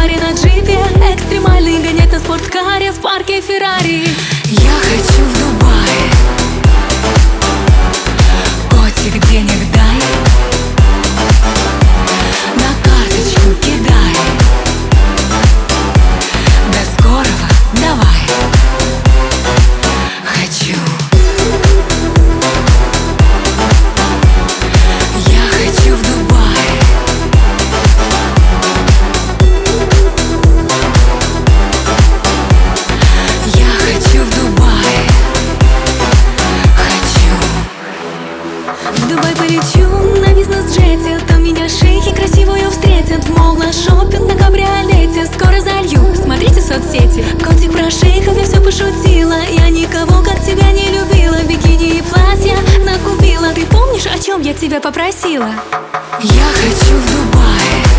баре на джипе Экстремальный гонять на спорткаре в парке Феррари. Я хочу в Дубай В Дубай полечу на бизнес-джете Там меня шейхи красивую встретят. Мол, на шопинг на кабриолете Скоро залью, смотрите соцсети Котик про шейхов я все пошутила. Я никого как тебя не любила. Бикини и платья накупила. Ты помнишь, о чем я тебя попросила? Я хочу в Дубай